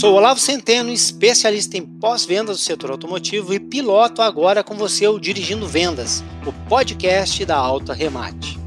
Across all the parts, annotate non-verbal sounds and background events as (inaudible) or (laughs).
sou Olavo Centeno, especialista em pós-vendas do setor automotivo e piloto agora com você o Dirigindo Vendas, o podcast da Alta Remate.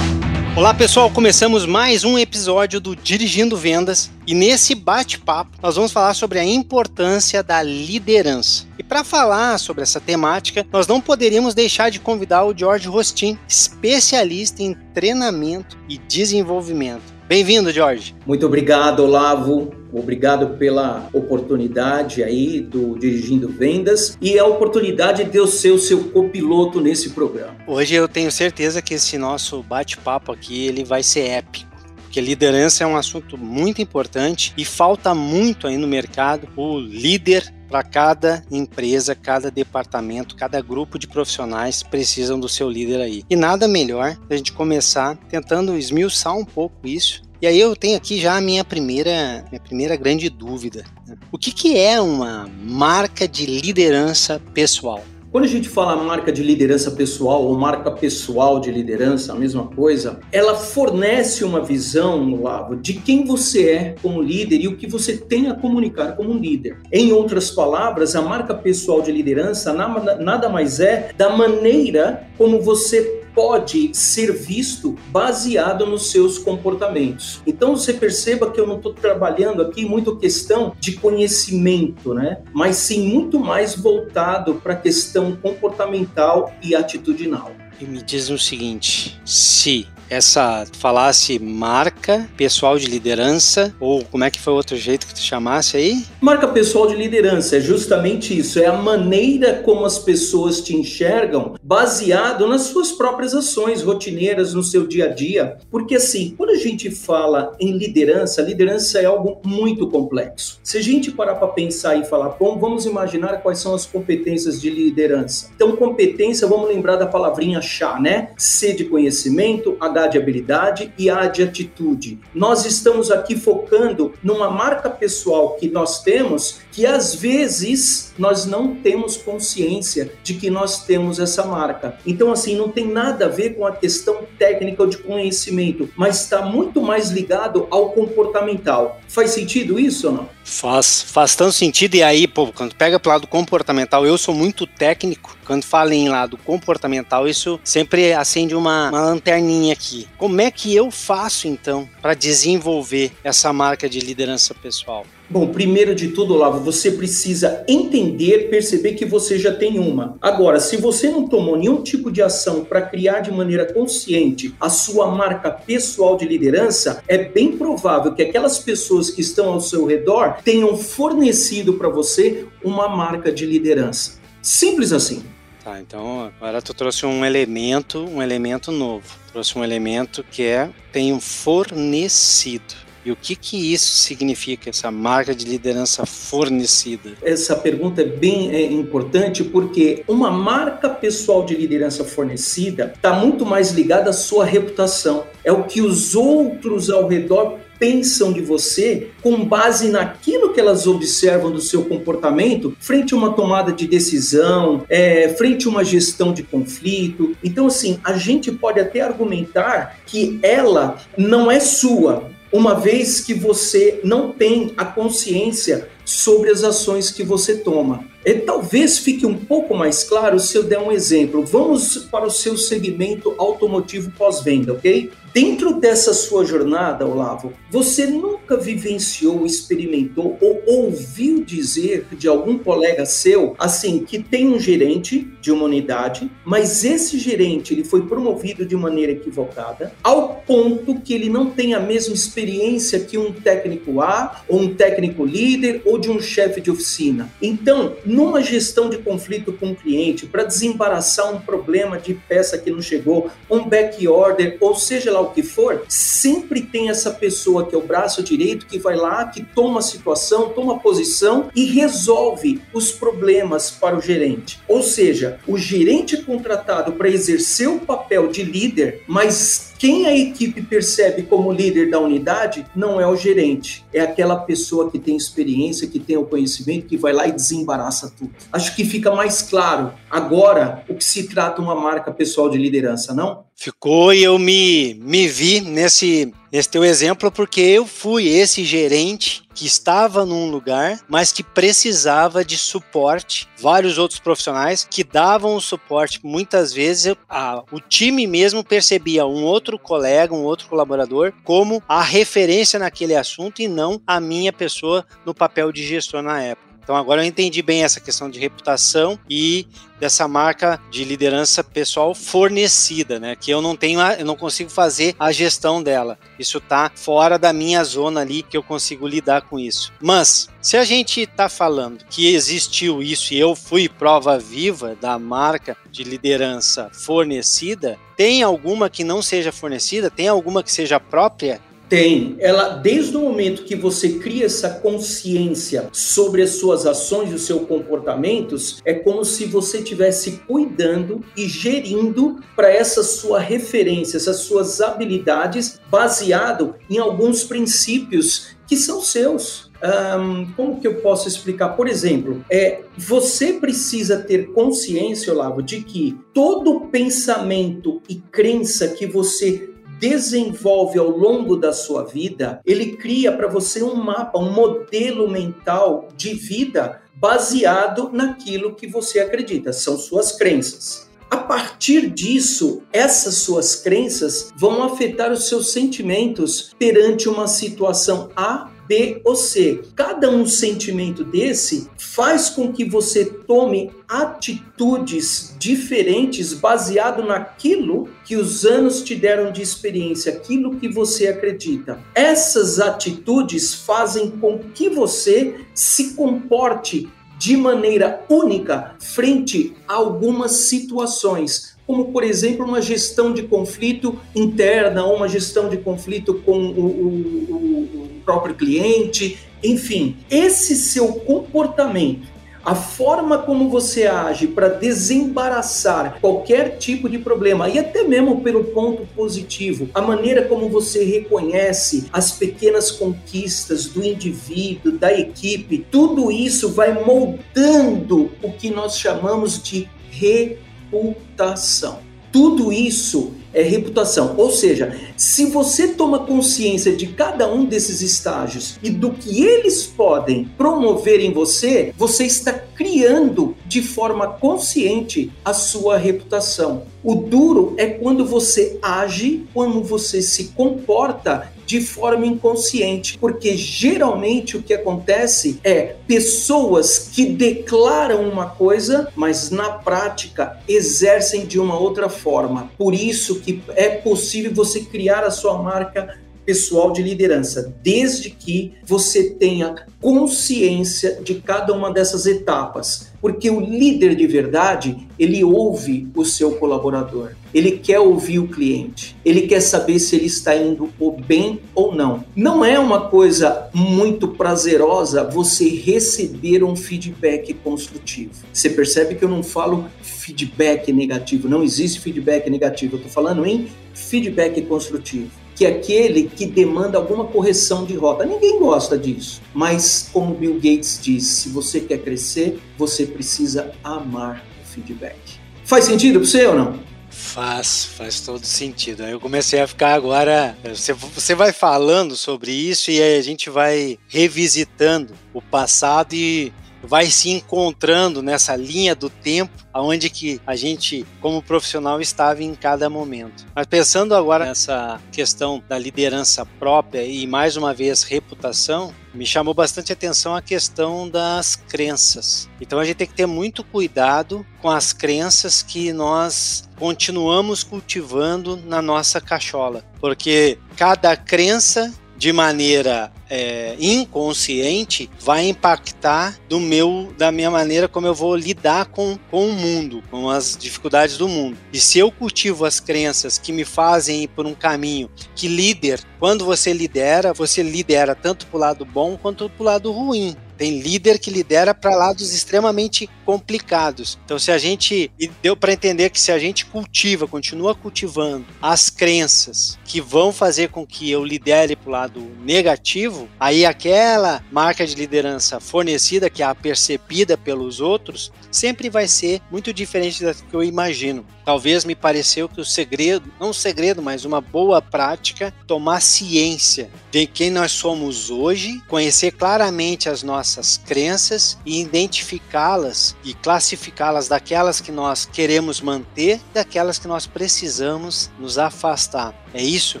Olá pessoal, começamos mais um episódio do Dirigindo Vendas e nesse bate-papo nós vamos falar sobre a importância da liderança. E para falar sobre essa temática, nós não poderíamos deixar de convidar o George Rostin, especialista em treinamento e desenvolvimento. Bem-vindo, Jorge. Muito obrigado, Olavo. Obrigado pela oportunidade aí do Dirigindo Vendas e a oportunidade de eu ser o seu copiloto nesse programa. Hoje eu tenho certeza que esse nosso bate-papo aqui ele vai ser épico porque liderança é um assunto muito importante e falta muito aí no mercado o líder para cada empresa, cada departamento, cada grupo de profissionais precisam do seu líder aí. E nada melhor a gente começar tentando esmiuçar um pouco isso. E aí eu tenho aqui já a minha primeira, minha primeira grande dúvida. Né? O que, que é uma marca de liderança pessoal? Quando a gente fala marca de liderança pessoal ou marca pessoal de liderança, a mesma coisa, ela fornece uma visão, Lavo, de quem você é como líder e o que você tem a comunicar como um líder. Em outras palavras, a marca pessoal de liderança nada mais é da maneira como você pode ser visto baseado nos seus comportamentos. Então você perceba que eu não estou trabalhando aqui muito questão de conhecimento, né? Mas sim muito mais voltado para a questão comportamental e atitudinal. E me diz o seguinte: se essa falasse marca pessoal de liderança, ou como é que foi outro jeito que tu chamasse aí? Marca pessoal de liderança é justamente isso, é a maneira como as pessoas te enxergam baseado nas suas próprias ações rotineiras no seu dia a dia. Porque assim, quando a gente fala em liderança, liderança é algo muito complexo. Se a gente parar para pensar e falar, bom, vamos imaginar quais são as competências de liderança. Então, competência, vamos lembrar da palavrinha chá, né? C de conhecimento, H de habilidade e A de atitude. Nós estamos aqui focando numa marca pessoal que nós temos que às vezes nós não temos consciência de que nós temos essa marca. Então, assim, não tem nada a ver com a questão técnica ou de conhecimento, mas está muito mais ligado ao comportamental. Faz sentido isso ou não? Faz, faz tanto sentido. E aí, pô, quando pega pro lado comportamental, eu sou muito técnico. Quando falo em lado comportamental, isso sempre acende uma, uma lanterninha aqui. Como é que eu faço, então, para desenvolver essa marca de liderança pessoal? Bom, primeiro de tudo, Olavo, você precisa entender, perceber que você já tem uma. Agora, se você não tomou nenhum tipo de ação para criar de maneira consciente a sua marca pessoal de liderança, é bem provável que aquelas pessoas que estão ao seu redor tenham fornecido para você uma marca de liderança. Simples assim. Tá, então agora tu trouxe um elemento, um elemento novo. Trouxe um elemento que é tenho fornecido. E o que, que isso significa, essa marca de liderança fornecida? Essa pergunta é bem é, importante porque uma marca pessoal de liderança fornecida está muito mais ligada à sua reputação. É o que os outros ao redor pensam de você com base naquilo que elas observam do seu comportamento frente a uma tomada de decisão, é, frente a uma gestão de conflito. Então, assim, a gente pode até argumentar que ela não é sua, uma vez que você não tem a consciência sobre as ações que você toma. E talvez fique um pouco mais claro se eu der um exemplo. Vamos para o seu segmento automotivo pós-venda, ok? Dentro dessa sua jornada, Olavo, você nunca vivenciou, experimentou ou ouviu dizer de algum colega seu, assim, que tem um gerente de uma unidade, mas esse gerente ele foi promovido de maneira equivocada, ao ponto que ele não tem a mesma experiência que um técnico A, ou um técnico líder, ou de um chefe de oficina. Então, numa gestão de conflito com o cliente, para desembaraçar um problema de peça que não chegou, um back order, ou seja lá o que for, sempre tem essa pessoa que é o braço direito que vai lá, que toma a situação, toma a posição e resolve os problemas para o gerente. Ou seja, o gerente é contratado para exercer o papel de líder, mas quem a equipe percebe como líder da unidade não é o gerente, é aquela pessoa que tem experiência, que tem o conhecimento, que vai lá e desembaraça tudo. Acho que fica mais claro agora o que se trata uma marca pessoal de liderança, não? Ficou e eu me, me vi nesse, nesse teu exemplo porque eu fui esse gerente que estava num lugar, mas que precisava de suporte. Vários outros profissionais que davam o suporte. Muitas vezes a, o time mesmo percebia um outro colega, um outro colaborador, como a referência naquele assunto e não a minha pessoa no papel de gestor na época. Então agora eu entendi bem essa questão de reputação e dessa marca de liderança pessoal fornecida, né? Que eu não tenho, a, eu não consigo fazer a gestão dela. Isso tá fora da minha zona ali que eu consigo lidar com isso. Mas se a gente está falando que existiu isso e eu fui prova viva da marca de liderança fornecida, tem alguma que não seja fornecida? Tem alguma que seja própria? Tem. Ela, desde o momento que você cria essa consciência sobre as suas ações e os seus comportamentos, é como se você estivesse cuidando e gerindo para essa sua referência, essas suas habilidades, baseado em alguns princípios que são seus. Um, como que eu posso explicar? Por exemplo, é, você precisa ter consciência, Olavo, de que todo pensamento e crença que você desenvolve ao longo da sua vida, ele cria para você um mapa, um modelo mental de vida baseado naquilo que você acredita, são suas crenças. A partir disso, essas suas crenças vão afetar os seus sentimentos perante uma situação A B ou C. Cada um sentimento desse faz com que você tome atitudes diferentes baseado naquilo que os anos te deram de experiência, aquilo que você acredita. Essas atitudes fazem com que você se comporte de maneira única frente a algumas situações como por exemplo uma gestão de conflito interna ou uma gestão de conflito com o, o, o próprio cliente, enfim, esse seu comportamento a forma como você age para desembaraçar qualquer tipo de problema e até mesmo pelo ponto positivo, a maneira como você reconhece as pequenas conquistas do indivíduo, da equipe, tudo isso vai moldando o que nós chamamos de reputação. Tudo isso é reputação. Ou seja, se você toma consciência de cada um desses estágios e do que eles podem promover em você, você está criando de forma consciente a sua reputação. O duro é quando você age, quando você se comporta de forma inconsciente, porque geralmente o que acontece é pessoas que declaram uma coisa, mas na prática exercem de uma outra forma. Por isso que é possível você criar a sua marca pessoal de liderança, desde que você tenha consciência de cada uma dessas etapas. Porque o líder de verdade, ele ouve o seu colaborador, ele quer ouvir o cliente, ele quer saber se ele está indo o bem ou não. Não é uma coisa muito prazerosa você receber um feedback construtivo. Você percebe que eu não falo feedback negativo, não existe feedback negativo, eu estou falando em feedback construtivo que aquele que demanda alguma correção de rota. Ninguém gosta disso. Mas, como Bill Gates diz, se você quer crescer, você precisa amar o feedback. Faz sentido para você ou não? Faz, faz todo sentido. Eu comecei a ficar agora. Você, você vai falando sobre isso e aí a gente vai revisitando o passado e vai se encontrando nessa linha do tempo aonde que a gente como profissional estava em cada momento. Mas pensando agora nessa questão da liderança própria e mais uma vez reputação, me chamou bastante atenção a questão das crenças. Então a gente tem que ter muito cuidado com as crenças que nós continuamos cultivando na nossa cachola, porque cada crença de maneira é, inconsciente vai impactar do meu da minha maneira como eu vou lidar com, com o mundo, com as dificuldades do mundo. E se eu cultivo as crenças que me fazem ir por um caminho que líder, quando você lidera, você lidera tanto para o lado bom quanto para o lado ruim Tem líder que lidera para lados extremamente complicados. Então, se a gente. E deu para entender que se a gente cultiva, continua cultivando as crenças que vão fazer com que eu lidere para o lado negativo, aí aquela marca de liderança fornecida, que é a percebida pelos outros, sempre vai ser muito diferente da que eu imagino. Talvez me pareceu que o segredo, não um segredo, mas uma boa prática, tomar ciência de quem nós somos hoje, conhecer claramente as nossas crenças e identificá-las e classificá-las daquelas que nós queremos manter, daquelas que nós precisamos nos afastar. É isso?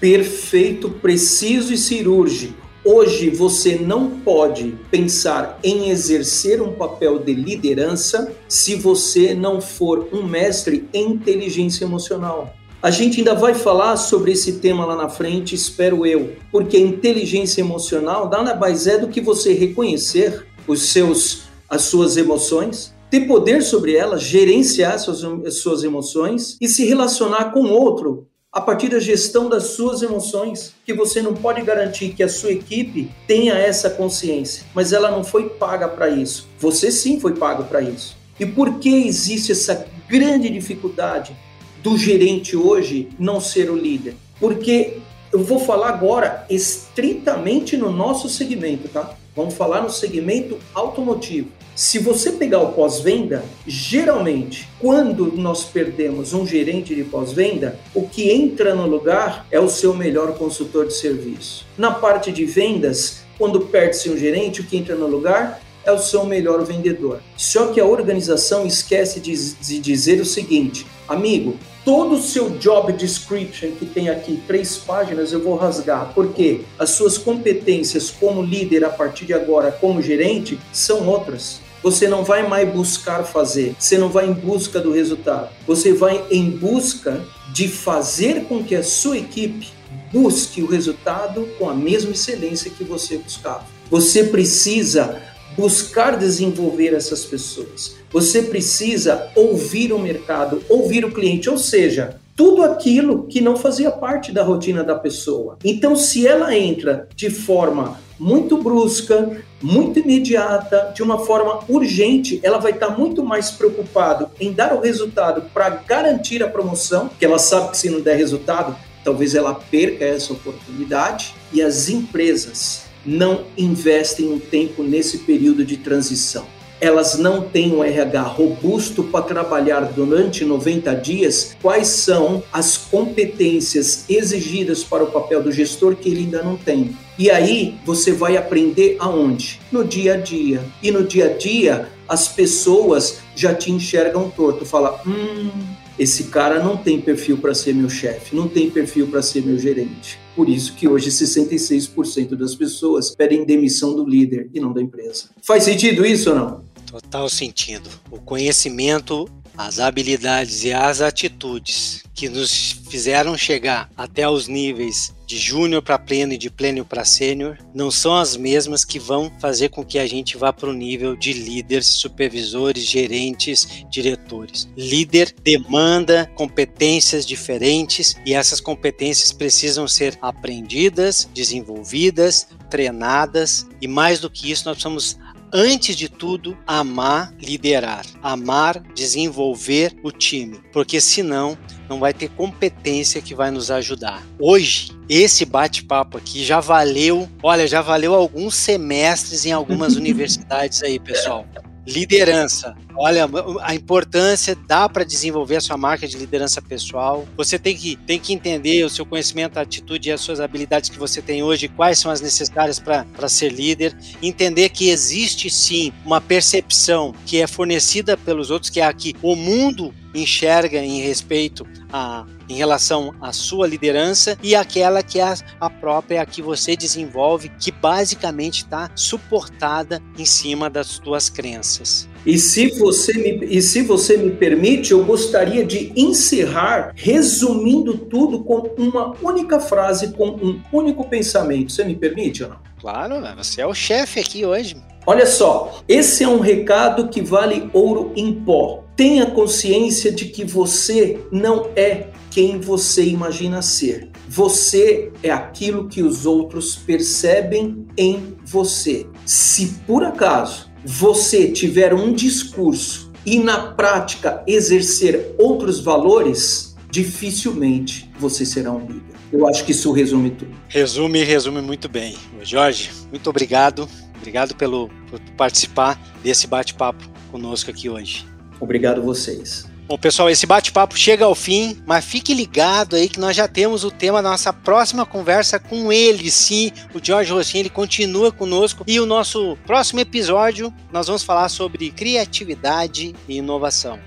Perfeito, preciso e cirúrgico. Hoje você não pode pensar em exercer um papel de liderança se você não for um mestre em inteligência emocional. A gente ainda vai falar sobre esse tema lá na frente, espero eu, porque a inteligência emocional nada mais é do que você reconhecer os seus, as suas emoções, ter poder sobre elas, gerenciar suas, as suas emoções e se relacionar com outro a partir da gestão das suas emoções, que você não pode garantir que a sua equipe tenha essa consciência, mas ela não foi paga para isso. Você sim foi pago para isso. E por que existe essa grande dificuldade do gerente hoje não ser o líder? Porque eu vou falar agora estritamente no nosso segmento, tá? Vamos falar no segmento automotivo. Se você pegar o pós-venda, geralmente, quando nós perdemos um gerente de pós-venda, o que entra no lugar é o seu melhor consultor de serviço. Na parte de vendas, quando perde-se um gerente, o que entra no lugar é o seu melhor vendedor. Só que a organização esquece de, de dizer o seguinte, amigo, todo o seu job description que tem aqui três páginas eu vou rasgar, porque as suas competências como líder a partir de agora, como gerente, são outras. Você não vai mais buscar fazer, você não vai em busca do resultado, você vai em busca de fazer com que a sua equipe busque o resultado com a mesma excelência que você buscava. Você precisa buscar desenvolver essas pessoas. Você precisa ouvir o mercado, ouvir o cliente, ou seja, tudo aquilo que não fazia parte da rotina da pessoa. Então, se ela entra de forma muito brusca, muito imediata, de uma forma urgente, ela vai estar muito mais preocupado em dar o resultado para garantir a promoção, que ela sabe que se não der resultado, talvez ela perca essa oportunidade. E as empresas não investem um tempo nesse período de transição elas não têm um RH robusto para trabalhar durante 90 dias, quais são as competências exigidas para o papel do gestor que ele ainda não tem. E aí você vai aprender aonde? No dia a dia. E no dia a dia, as pessoas já te enxergam torto. Fala, hum, esse cara não tem perfil para ser meu chefe, não tem perfil para ser meu gerente. Por isso que hoje 66% das pessoas pedem demissão do líder e não da empresa. Faz sentido isso ou não? Total sentido. O conhecimento, as habilidades e as atitudes que nos fizeram chegar até os níveis de júnior para pleno e de pleno para sênior não são as mesmas que vão fazer com que a gente vá para o nível de líderes, supervisores, gerentes, diretores. Líder demanda competências diferentes e essas competências precisam ser aprendidas, desenvolvidas, treinadas e mais do que isso nós precisamos antes de tudo, amar liderar, amar desenvolver o time, porque senão não vai ter competência que vai nos ajudar. Hoje, esse bate-papo aqui já valeu, olha, já valeu alguns semestres em algumas (laughs) universidades aí, pessoal. Liderança. Olha, a importância dá para desenvolver a sua marca de liderança pessoal. Você tem que, tem que entender o seu conhecimento, a atitude e as suas habilidades que você tem hoje, quais são as necessárias para ser líder. Entender que existe sim uma percepção que é fornecida pelos outros, que é a que o mundo enxerga em respeito a em relação à sua liderança e aquela que é a própria que você desenvolve, que basicamente está suportada em cima das suas crenças. E se, você me, e se você me permite, eu gostaria de encerrar resumindo tudo com uma única frase, com um único pensamento. Você me permite ou não? Claro, você é o chefe aqui hoje. Olha só, esse é um recado que vale ouro em pó. Tenha consciência de que você não é quem você imagina ser. Você é aquilo que os outros percebem em você. Se por acaso você tiver um discurso e na prática exercer outros valores, dificilmente você será um líder. Eu acho que isso resume tudo. Resume, resume muito bem. Jorge, muito obrigado. Obrigado pelo, por participar desse bate-papo conosco aqui hoje. Obrigado vocês. Bom, pessoal, esse bate-papo chega ao fim, mas fique ligado aí que nós já temos o tema da nossa próxima conversa com ele, sim, o Jorge Rossin, ele continua conosco e o nosso próximo episódio nós vamos falar sobre criatividade e inovação.